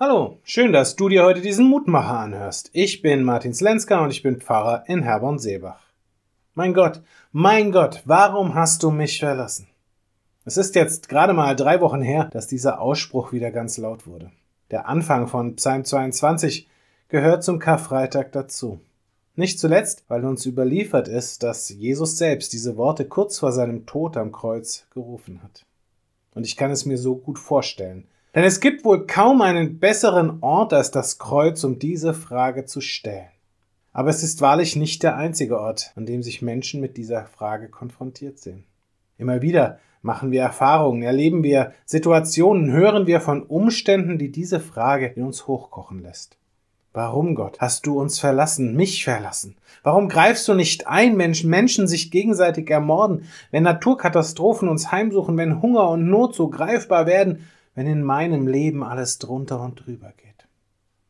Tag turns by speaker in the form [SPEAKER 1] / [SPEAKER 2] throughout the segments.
[SPEAKER 1] Hallo, schön, dass du dir heute diesen Mutmacher anhörst. Ich bin Martin Slenska und ich bin Pfarrer in Herborn-Seebach. Mein Gott, mein Gott, warum hast du mich verlassen? Es ist jetzt gerade mal drei Wochen her, dass dieser Ausspruch wieder ganz laut wurde. Der Anfang von Psalm 22 gehört zum Karfreitag dazu. Nicht zuletzt, weil uns überliefert ist, dass Jesus selbst diese Worte kurz vor seinem Tod am Kreuz gerufen hat. Und ich kann es mir so gut vorstellen, denn es gibt wohl kaum einen besseren Ort als das Kreuz, um diese Frage zu stellen. Aber es ist wahrlich nicht der einzige Ort, an dem sich Menschen mit dieser Frage konfrontiert sehen. Immer wieder machen wir Erfahrungen, erleben wir Situationen, hören wir von Umständen, die diese Frage in uns hochkochen lässt. Warum, Gott, hast du uns verlassen, mich verlassen? Warum greifst du nicht ein, Menschen, Menschen sich gegenseitig ermorden, wenn Naturkatastrophen uns heimsuchen, wenn Hunger und Not so greifbar werden, wenn in meinem Leben alles drunter und drüber geht.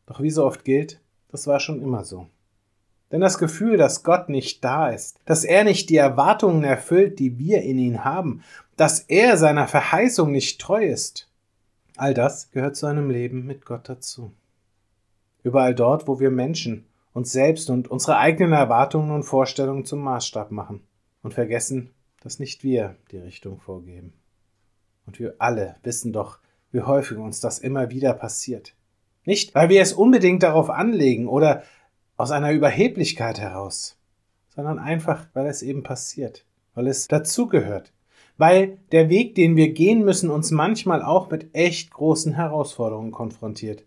[SPEAKER 1] Doch wie so oft gilt, das war schon immer so. Denn das Gefühl, dass Gott nicht da ist, dass er nicht die Erwartungen erfüllt, die wir in ihn haben, dass er seiner Verheißung nicht treu ist, all das gehört zu einem Leben mit Gott dazu. Überall dort, wo wir Menschen uns selbst und unsere eigenen Erwartungen und Vorstellungen zum Maßstab machen und vergessen, dass nicht wir die Richtung vorgeben. Und wir alle wissen doch, wie häufig uns das immer wieder passiert. Nicht, weil wir es unbedingt darauf anlegen oder aus einer Überheblichkeit heraus, sondern einfach, weil es eben passiert, weil es dazugehört, weil der Weg, den wir gehen müssen, uns manchmal auch mit echt großen Herausforderungen konfrontiert,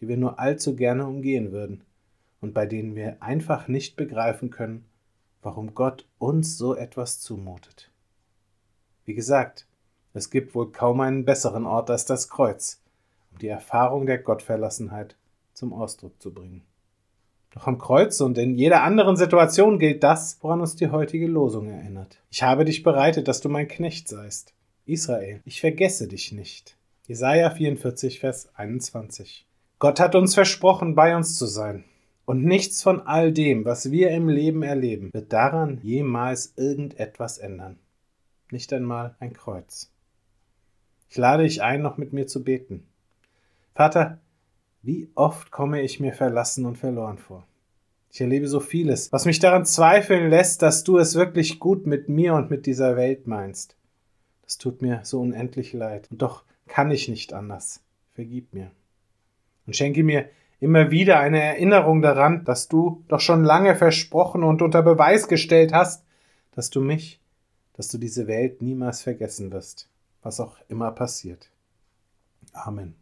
[SPEAKER 1] die wir nur allzu gerne umgehen würden und bei denen wir einfach nicht begreifen können, warum Gott uns so etwas zumutet. Wie gesagt, es gibt wohl kaum einen besseren Ort als das Kreuz, um die Erfahrung der Gottverlassenheit zum Ausdruck zu bringen. Doch am Kreuz und in jeder anderen Situation gilt das, woran uns die heutige Losung erinnert. Ich habe dich bereitet, dass du mein Knecht seist. Israel, ich vergesse dich nicht. Jesaja 44, Vers 21. Gott hat uns versprochen, bei uns zu sein. Und nichts von all dem, was wir im Leben erleben, wird daran jemals irgendetwas ändern. Nicht einmal ein Kreuz. Ich lade dich ein, noch mit mir zu beten. Vater, wie oft komme ich mir verlassen und verloren vor. Ich erlebe so vieles, was mich daran zweifeln lässt, dass du es wirklich gut mit mir und mit dieser Welt meinst. Das tut mir so unendlich leid. Und doch kann ich nicht anders. Vergib mir. Und schenke mir immer wieder eine Erinnerung daran, dass du doch schon lange versprochen und unter Beweis gestellt hast, dass du mich, dass du diese Welt niemals vergessen wirst was auch immer passiert. Amen.